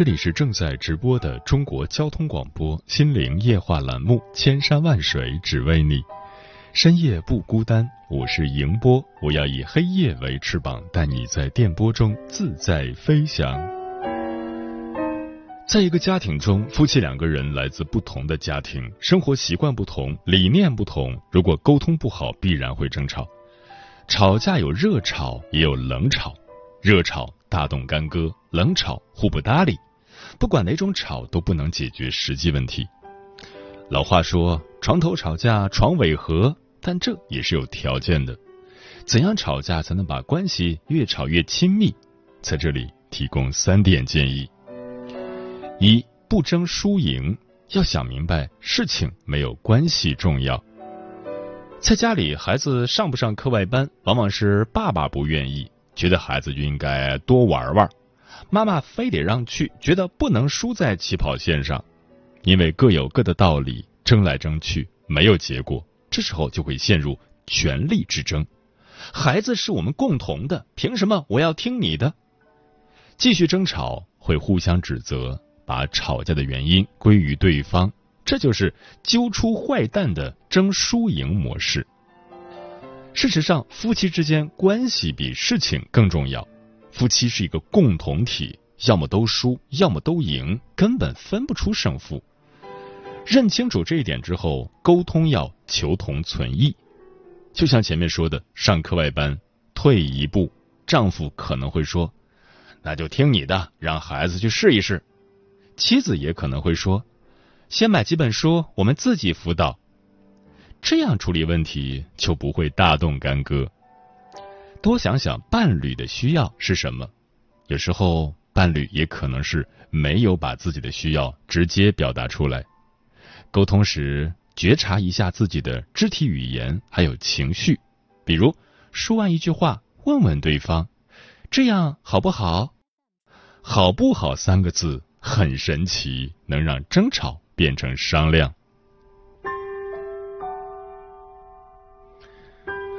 这里是正在直播的中国交通广播心灵夜话栏目《千山万水只为你》，深夜不孤单，我是迎波，我要以黑夜为翅膀，带你在电波中自在飞翔。在一个家庭中，夫妻两个人来自不同的家庭，生活习惯不同，理念不同，如果沟通不好，必然会争吵。吵架有热吵，也有冷吵，热吵。大动干戈，冷吵互不搭理，不管哪种吵都不能解决实际问题。老话说“床头吵架床尾和”，但这也是有条件的。怎样吵架才能把关系越吵越亲密？在这里提供三点建议：一、不争输赢，要想明白事情没有关系重要。在家里，孩子上不上课外班，往往是爸爸不愿意。觉得孩子就应该多玩玩，妈妈非得让去，觉得不能输在起跑线上，因为各有各的道理，争来争去没有结果，这时候就会陷入权力之争。孩子是我们共同的，凭什么我要听你的？继续争吵会互相指责，把吵架的原因归于对方，这就是揪出坏蛋的争输赢模式。事实上，夫妻之间关系比事情更重要。夫妻是一个共同体，要么都输，要么都赢，根本分不出胜负。认清楚这一点之后，沟通要求同存异。就像前面说的，上课外班，退一步，丈夫可能会说：“那就听你的，让孩子去试一试。”妻子也可能会说：“先买几本书，我们自己辅导。”这样处理问题就不会大动干戈。多想想伴侣的需要是什么，有时候伴侣也可能是没有把自己的需要直接表达出来。沟通时觉察一下自己的肢体语言还有情绪，比如说完一句话，问问对方：“这样好不好？”“好不好？”三个字很神奇，能让争吵变成商量。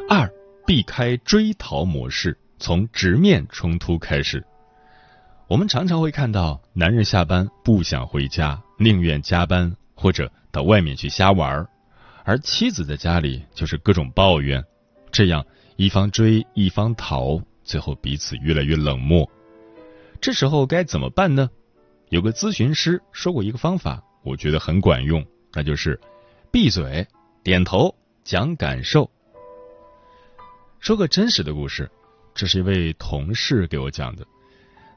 二，避开追逃模式，从直面冲突开始。我们常常会看到，男人下班不想回家，宁愿加班或者到外面去瞎玩而妻子在家里就是各种抱怨，这样一方追一方逃，最后彼此越来越冷漠。这时候该怎么办呢？有个咨询师说过一个方法，我觉得很管用，那就是闭嘴、点头、讲感受。说个真实的故事，这是一位同事给我讲的。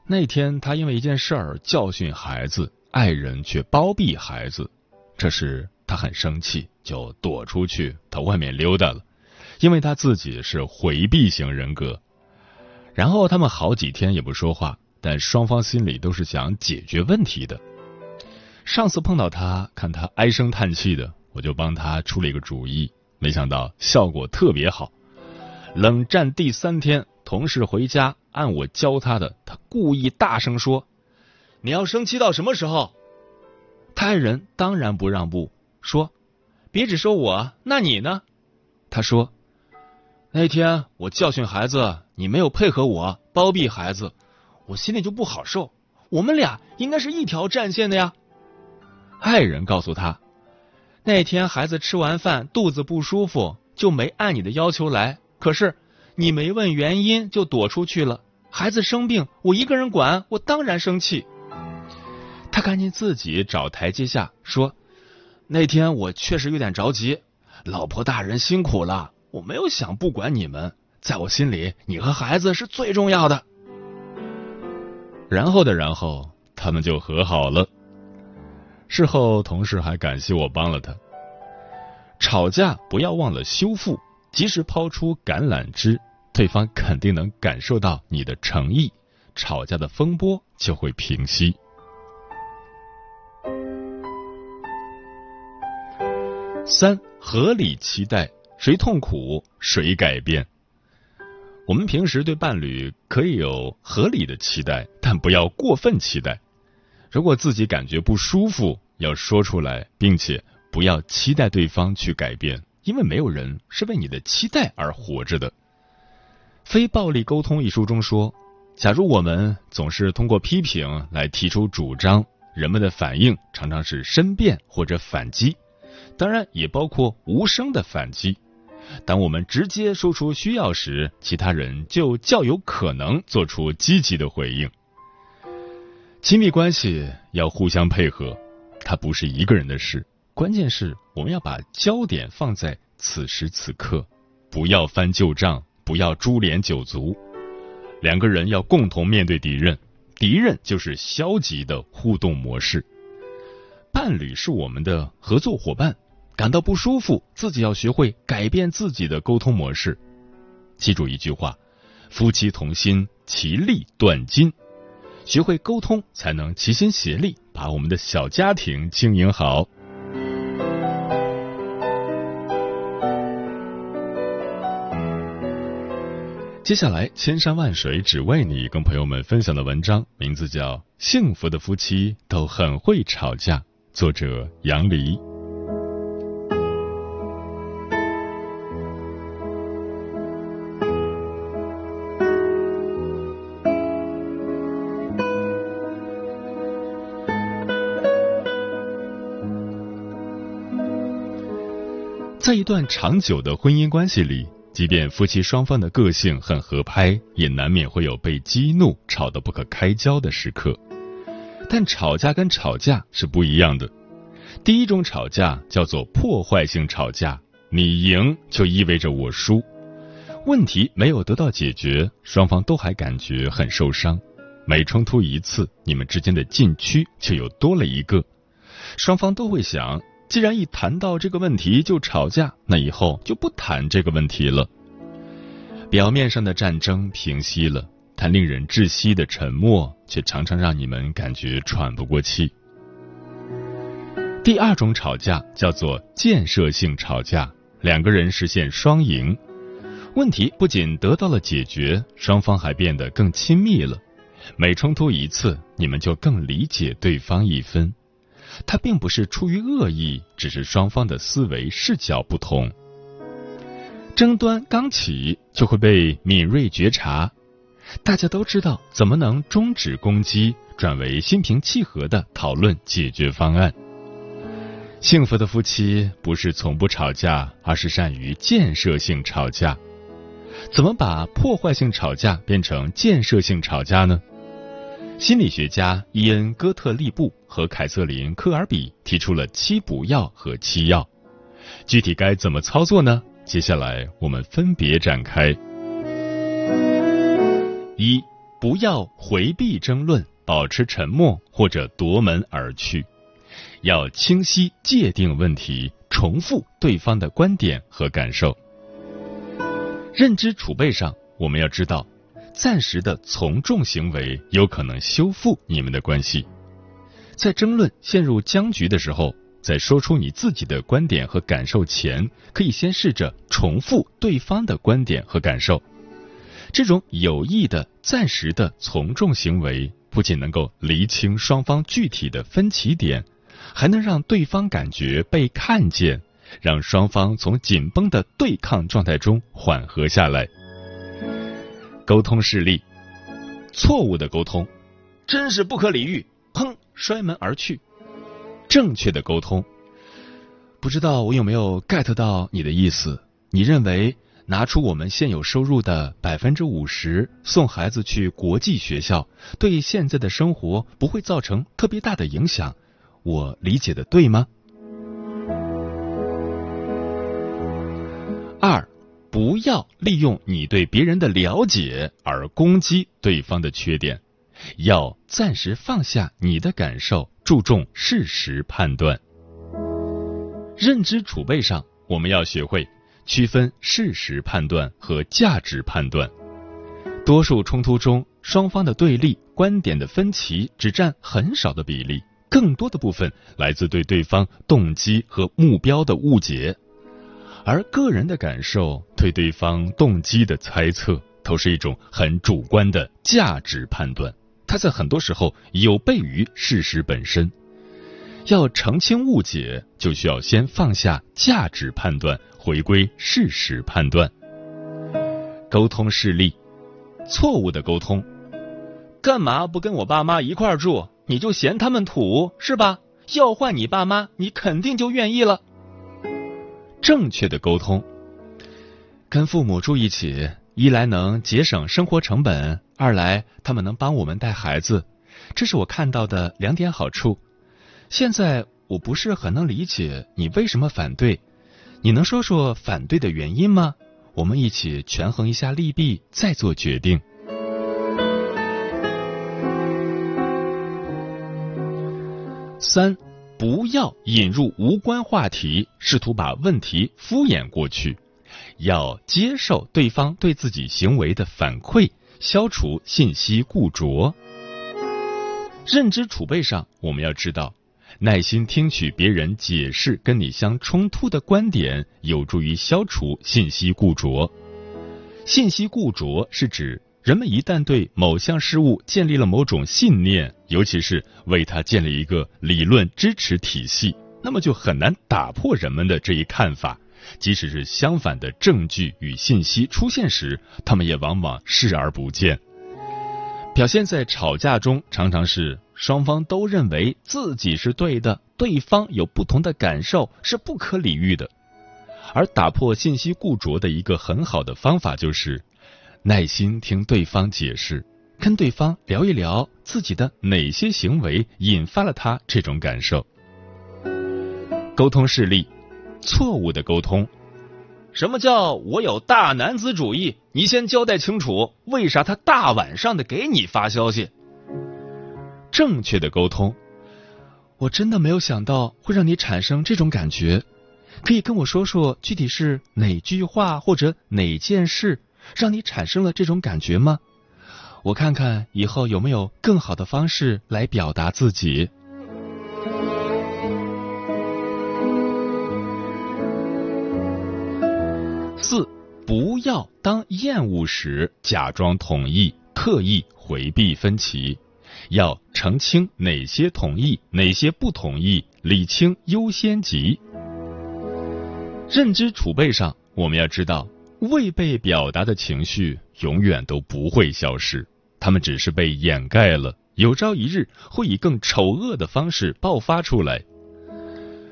那天他因为一件事儿教训孩子，爱人却包庇孩子，这时他很生气，就躲出去到外面溜达了。因为他自己是回避型人格。然后他们好几天也不说话，但双方心里都是想解决问题的。上次碰到他，看他唉声叹气的，我就帮他出了一个主意，没想到效果特别好。冷战第三天，同事回家，按我教他的，他故意大声说：“你要生气到什么时候？”他爱人当然不让步，说：“别只说我，那你呢？”他说：“那天我教训孩子，你没有配合我，包庇孩子，我心里就不好受。我们俩应该是一条战线的呀。”爱人告诉他：“那天孩子吃完饭肚子不舒服，就没按你的要求来。”可是你没问原因就躲出去了，孩子生病我一个人管，我当然生气。他赶紧自己找台阶下，说那天我确实有点着急，老婆大人辛苦了，我没有想不管你们，在我心里，你和孩子是最重要的。然后的然后，他们就和好了。事后，同事还感谢我帮了他。吵架不要忘了修复，及时抛出橄榄枝，对方肯定能感受到你的诚意，吵架的风波就会平息。三合理期待，谁痛苦谁改变。我们平时对伴侣可以有合理的期待，但不要过分期待。如果自己感觉不舒服，要说出来，并且不要期待对方去改变，因为没有人是为你的期待而活着的。《非暴力沟通》一书中说，假如我们总是通过批评来提出主张，人们的反应常常是申辩或者反击。当然也包括无声的反击。当我们直接说出需要时，其他人就较有可能做出积极的回应。亲密关系要互相配合，它不是一个人的事。关键是我们要把焦点放在此时此刻，不要翻旧账，不要株连九族。两个人要共同面对敌人，敌人就是消极的互动模式。伴侣是我们的合作伙伴。感到不舒服，自己要学会改变自己的沟通模式。记住一句话：夫妻同心，其利断金。学会沟通，才能齐心协力把我们的小家庭经营好。接下来，千山万水只为你，跟朋友们分享的文章名字叫《幸福的夫妻都很会吵架》，作者杨黎。在一段长久的婚姻关系里，即便夫妻双方的个性很合拍，也难免会有被激怒、吵得不可开交的时刻。但吵架跟吵架是不一样的。第一种吵架叫做破坏性吵架，你赢就意味着我输，问题没有得到解决，双方都还感觉很受伤。每冲突一次，你们之间的禁区就又多了一个，双方都会想。既然一谈到这个问题就吵架，那以后就不谈这个问题了。表面上的战争平息了，但令人窒息的沉默却常常让你们感觉喘不过气。第二种吵架叫做建设性吵架，两个人实现双赢，问题不仅得到了解决，双方还变得更亲密了。每冲突一次，你们就更理解对方一分。他并不是出于恶意，只是双方的思维视角不同。争端刚起就会被敏锐觉察，大家都知道怎么能终止攻击，转为心平气和的讨论解决方案。幸福的夫妻不是从不吵架，而是善于建设性吵架。怎么把破坏性吵架变成建设性吵架呢？心理学家伊恩·戈特利布和凯瑟琳·科尔比提出了七不要和七要，具体该怎么操作呢？接下来我们分别展开。一，不要回避争论，保持沉默或者夺门而去，要清晰界定问题，重复对方的观点和感受。认知储备上，我们要知道。暂时的从众行为有可能修复你们的关系。在争论陷入僵局的时候，在说出你自己的观点和感受前，可以先试着重复对方的观点和感受。这种有意的暂时的从众行为，不仅能够厘清双方具体的分歧点，还能让对方感觉被看见，让双方从紧绷的对抗状态中缓和下来。沟通事例，错误的沟通，真是不可理喻！砰，摔门而去。正确的沟通，不知道我有没有 get 到你的意思？你认为拿出我们现有收入的百分之五十送孩子去国际学校，对现在的生活不会造成特别大的影响？我理解的对吗？不要利用你对别人的了解而攻击对方的缺点，要暂时放下你的感受，注重事实判断。认知储备上，我们要学会区分事实判断和价值判断。多数冲突中，双方的对立、观点的分歧只占很少的比例，更多的部分来自对对方动机和目标的误解。而个人的感受对对方动机的猜测，都是一种很主观的价值判断，它在很多时候有悖于事实本身。要澄清误解，就需要先放下价值判断，回归事实判断。沟通事例。错误的沟通，干嘛不跟我爸妈一块儿住？你就嫌他们土是吧？要换你爸妈，你肯定就愿意了。正确的沟通，跟父母住一起，一来能节省生活成本，二来他们能帮我们带孩子，这是我看到的两点好处。现在我不是很能理解你为什么反对，你能说说反对的原因吗？我们一起权衡一下利弊，再做决定。三，不要引入无关话题，试图把问题敷衍过去，要接受对方对自己行为的反馈，消除信息固着。认知储备上，我们要知道。耐心听取别人解释跟你相冲突的观点，有助于消除信息固着。信息固着是指人们一旦对某项事物建立了某种信念，尤其是为它建立一个理论支持体系，那么就很难打破人们的这一看法。即使是相反的证据与信息出现时，他们也往往视而不见。表现在吵架中，常常是。双方都认为自己是对的，对方有不同的感受是不可理喻的。而打破信息固着的一个很好的方法就是耐心听对方解释，跟对方聊一聊自己的哪些行为引发了他这种感受。沟通事例：错误的沟通。什么叫我有大男子主义？你先交代清楚，为啥他大晚上的给你发消息？正确的沟通，我真的没有想到会让你产生这种感觉。可以跟我说说具体是哪句话或者哪件事让你产生了这种感觉吗？我看看以后有没有更好的方式来表达自己。四，不要当厌恶时假装同意，刻意回避分歧。要澄清哪些同意，哪些不同意，理清优先级。认知储备上，我们要知道，未被表达的情绪永远都不会消失，他们只是被掩盖了，有朝一日会以更丑恶的方式爆发出来。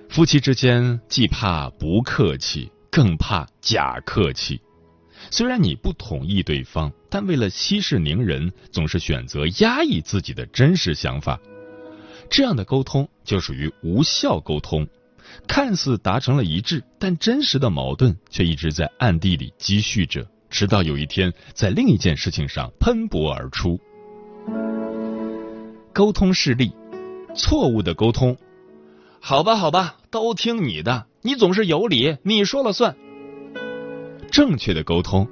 夫妻之间既怕不客气，更怕假客气。虽然你不同意对方，但为了息事宁人，总是选择压抑自己的真实想法，这样的沟通就属于无效沟通。看似达成了一致，但真实的矛盾却一直在暗地里积蓄着，直到有一天在另一件事情上喷薄而出。沟通事例：错误的沟通。好吧，好吧，都听你的，你总是有理，你说了算。正确的沟通，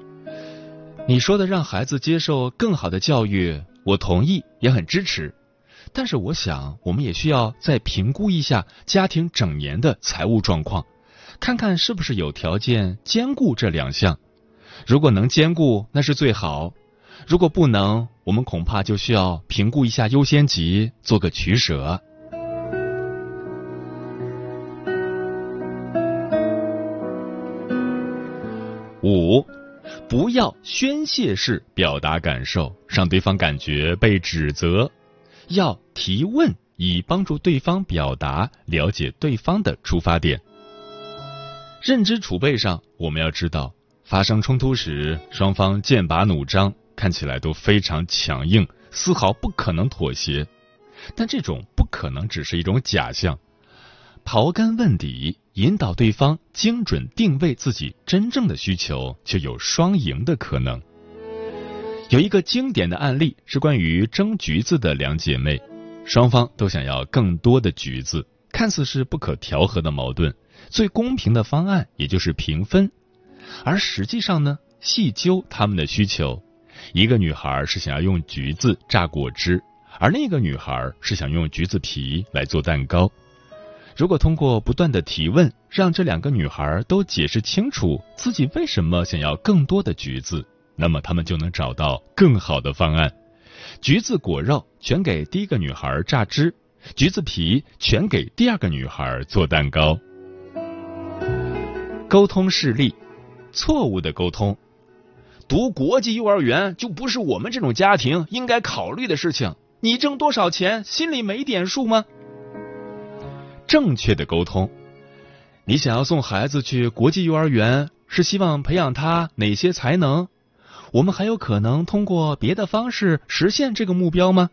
你说的让孩子接受更好的教育，我同意，也很支持。但是我想，我们也需要再评估一下家庭整年的财务状况，看看是不是有条件兼顾这两项。如果能兼顾，那是最好；如果不能，我们恐怕就需要评估一下优先级，做个取舍。五，不要宣泄式表达感受，让对方感觉被指责。要提问，以帮助对方表达，了解对方的出发点。认知储备上，我们要知道，发生冲突时，双方剑拔弩张，看起来都非常强硬，丝毫不可能妥协。但这种不可能只是一种假象。刨根问底，引导对方精准定位自己真正的需求，就有双赢的可能。有一个经典的案例是关于争橘子的两姐妹，双方都想要更多的橘子，看似是不可调和的矛盾。最公平的方案也就是平分，而实际上呢，细究他们的需求，一个女孩是想要用橘子榨果汁，而另一个女孩是想用橘子皮来做蛋糕。如果通过不断的提问，让这两个女孩都解释清楚自己为什么想要更多的橘子，那么他们就能找到更好的方案。橘子果肉全给第一个女孩榨汁，橘子皮全给第二个女孩做蛋糕。沟通事例，错误的沟通。读国际幼儿园就不是我们这种家庭应该考虑的事情。你挣多少钱，心里没点数吗？正确的沟通。你想要送孩子去国际幼儿园，是希望培养他哪些才能？我们还有可能通过别的方式实现这个目标吗？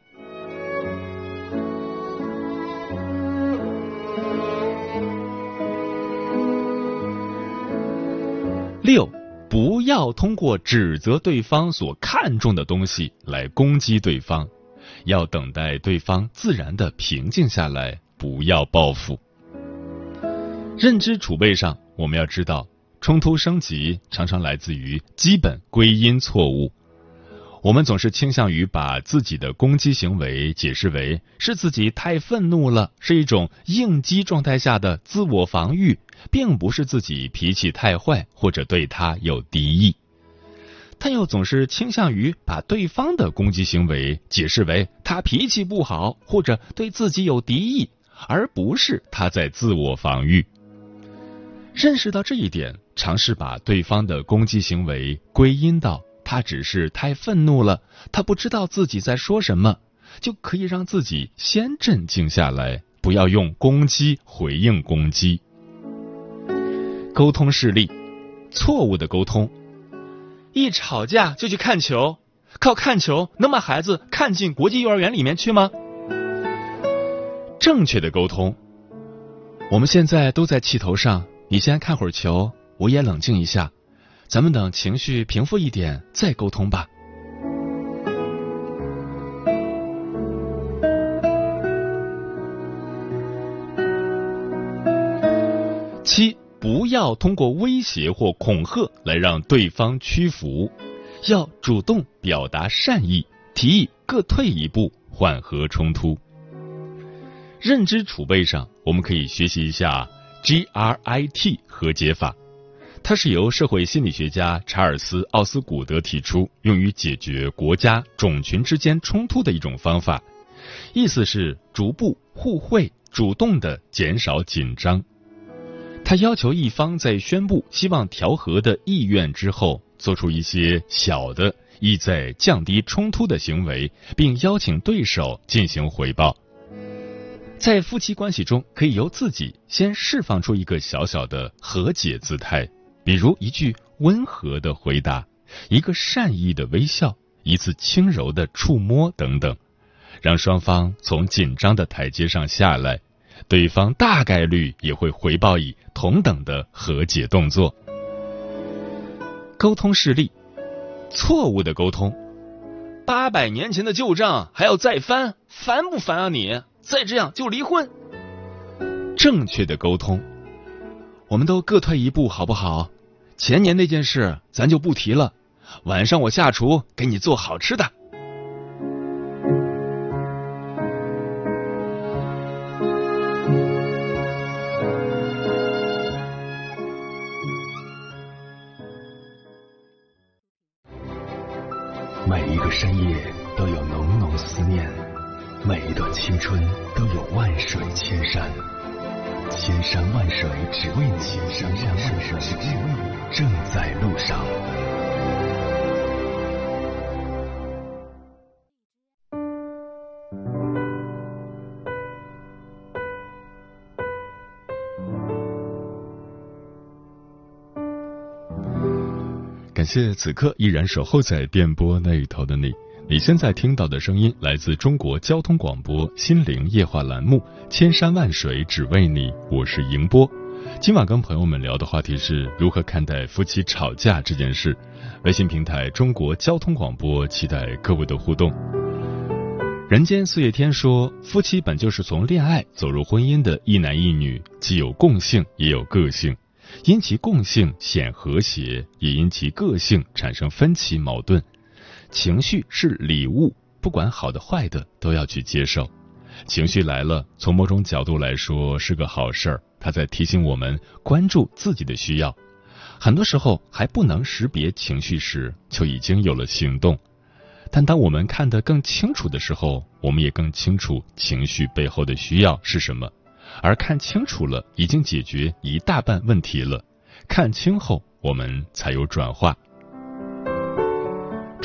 六，不要通过指责对方所看重的东西来攻击对方，要等待对方自然的平静下来，不要报复。认知储备上，我们要知道，冲突升级常常来自于基本归因错误。我们总是倾向于把自己的攻击行为解释为是自己太愤怒了，是一种应激状态下的自我防御。并不是自己脾气太坏或者对他有敌意，他又总是倾向于把对方的攻击行为解释为他脾气不好或者对自己有敌意，而不是他在自我防御。认识到这一点，尝试把对方的攻击行为归因到他只是太愤怒了，他不知道自己在说什么，就可以让自己先镇静下来，不要用攻击回应攻击。沟通事例，错误的沟通。一吵架就去看球，靠看球能把孩子看进国际幼儿园里面去吗？正确的沟通。我们现在都在气头上，你先看会儿球，我也冷静一下，咱们等情绪平复一点再沟通吧。七。不要通过威胁或恐吓来让对方屈服，要主动表达善意，提议各退一步，缓和冲突。认知储备上，我们可以学习一下 GRIT 和解法，它是由社会心理学家查尔斯·奥斯古德提出，用于解决国家种群之间冲突的一种方法。意思是逐步互惠，主动的减少紧张。他要求一方在宣布希望调和的意愿之后，做出一些小的意在降低冲突的行为，并邀请对手进行回报。在夫妻关系中，可以由自己先释放出一个小小的和解姿态，比如一句温和的回答、一个善意的微笑、一次轻柔的触摸等等，让双方从紧张的台阶上下来。对方大概率也会回报以同等的和解动作。沟通事例：错误的沟通，八百年前的旧账还要再翻，烦不烦啊你？再这样就离婚。正确的沟通，我们都各退一步好不好？前年那件事咱就不提了，晚上我下厨给你做好吃的。为你，千山万水只为你，正在路上。感谢此刻依然守候在电波那一头的你。你现在听到的声音来自中国交通广播心灵夜话栏目《千山万水只为你》，我是迎波。今晚跟朋友们聊的话题是如何看待夫妻吵架这件事。微信平台中国交通广播，期待各位的互动。人间四月天说，夫妻本就是从恋爱走入婚姻的一男一女，既有共性也有个性，因其共性显和谐，也因其个性产生分歧矛盾。情绪是礼物，不管好的坏的都要去接受。情绪来了，从某种角度来说是个好事儿。他在提醒我们关注自己的需要，很多时候还不能识别情绪时，就已经有了行动。但当我们看得更清楚的时候，我们也更清楚情绪背后的需要是什么。而看清楚了，已经解决一大半问题了。看清后，我们才有转化。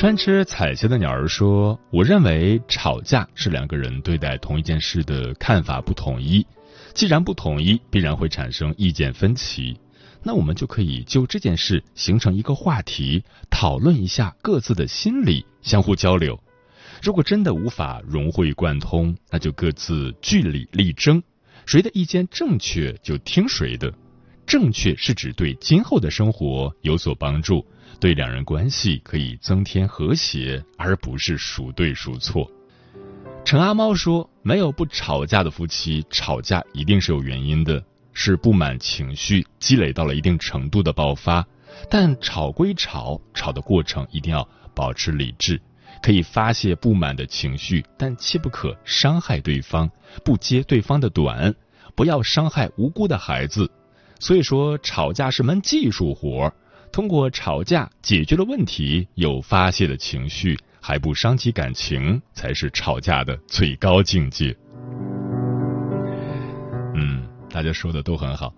贪吃彩霞的鸟儿说：“我认为吵架是两个人对待同一件事的看法不统一。”既然不统一，必然会产生意见分歧。那我们就可以就这件事形成一个话题，讨论一下各自的心理，相互交流。如果真的无法融会贯通，那就各自据理力争，谁的意见正确就听谁的。正确是指对今后的生活有所帮助，对两人关系可以增添和谐，而不是孰对孰错。陈阿猫说：“没有不吵架的夫妻，吵架一定是有原因的，是不满情绪积累到了一定程度的爆发。但吵归吵，吵的过程一定要保持理智，可以发泄不满的情绪，但切不可伤害对方，不揭对方的短，不要伤害无辜的孩子。所以说，吵架是门技术活，通过吵架解决了问题，有发泄的情绪。”还不伤及感情，才是吵架的最高境界。嗯，大家说的都很好。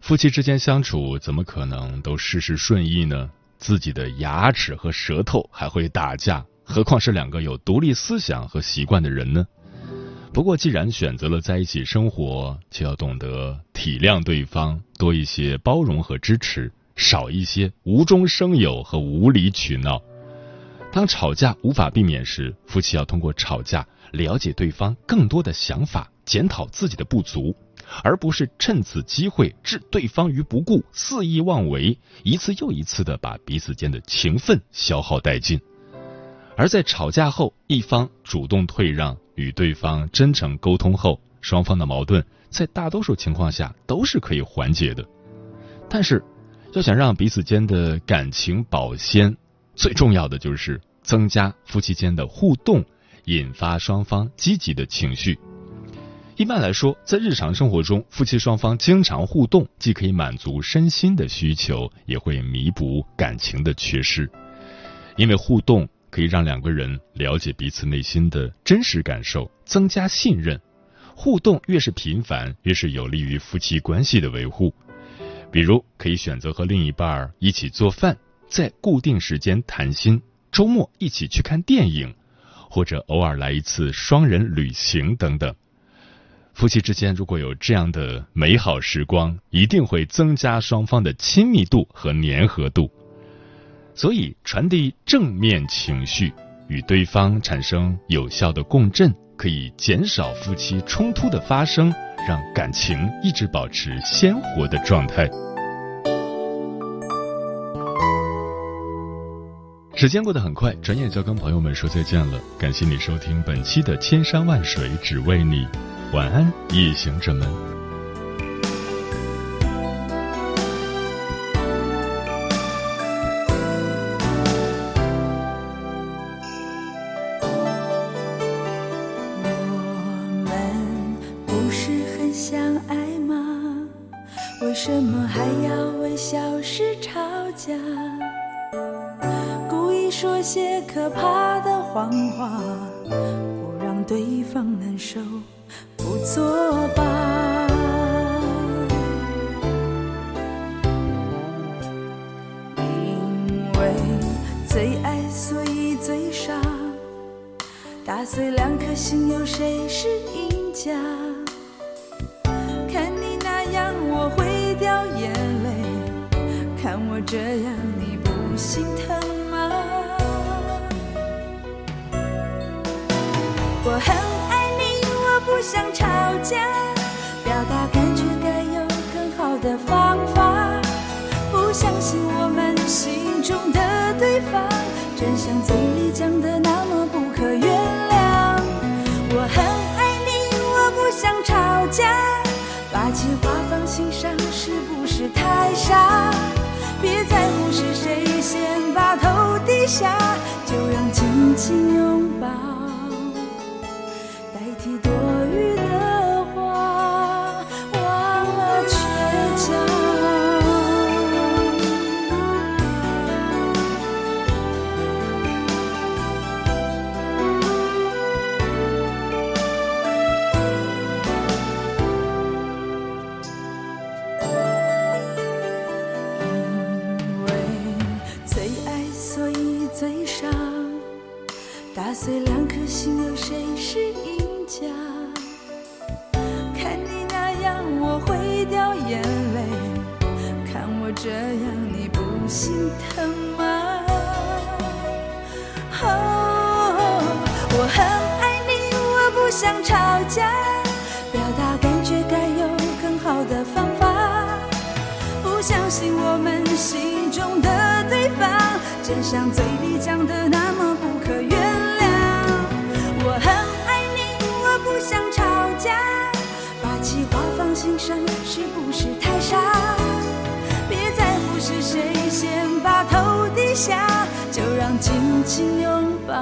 夫妻之间相处，怎么可能都事事顺意呢？自己的牙齿和舌头还会打架，何况是两个有独立思想和习惯的人呢？不过，既然选择了在一起生活，就要懂得体谅对方，多一些包容和支持，少一些无中生有和无理取闹。当吵架无法避免时，夫妻要通过吵架了解对方更多的想法，检讨自己的不足，而不是趁此机会置对方于不顾，肆意妄为，一次又一次的把彼此间的情分消耗殆尽。而在吵架后，一方主动退让，与对方真诚沟通后，双方的矛盾在大多数情况下都是可以缓解的。但是，要想让彼此间的感情保鲜。最重要的就是增加夫妻间的互动，引发双方积极的情绪。一般来说，在日常生活中，夫妻双方经常互动，既可以满足身心的需求，也会弥补感情的缺失。因为互动可以让两个人了解彼此内心的真实感受，增加信任。互动越是频繁，越是有利于夫妻关系的维护。比如，可以选择和另一半一起做饭。在固定时间谈心，周末一起去看电影，或者偶尔来一次双人旅行等等。夫妻之间如果有这样的美好时光，一定会增加双方的亲密度和粘合度。所以，传递正面情绪，与对方产生有效的共振，可以减少夫妻冲突的发生，让感情一直保持鲜活的状态。时间过得很快，转眼就要跟朋友们说再见了。感谢你收听本期的《千山万水只为你》，晚安，夜行者们。为什么还要为小事吵架？故意说些可怕的谎话，不让对方难受，的方，法，不相信我们心中的对方，真相嘴里讲的那么不可原谅。我很爱你，我不想吵架，把情话放心上是不是太傻？别在乎是谁先把头低下，就让紧紧拥抱。嘴上，打碎两颗心，有谁是赢家？看你那样，我会掉眼泪；看我这样，你不心疼吗？哦我很爱你，我不想吵架，表达感觉该有更好的方法。不相信我们心，真像嘴里讲的那么不可原谅。我很爱你，我不想吵架，把气话放心上是不是太傻？别在乎是谁先把头低下，就让紧紧拥抱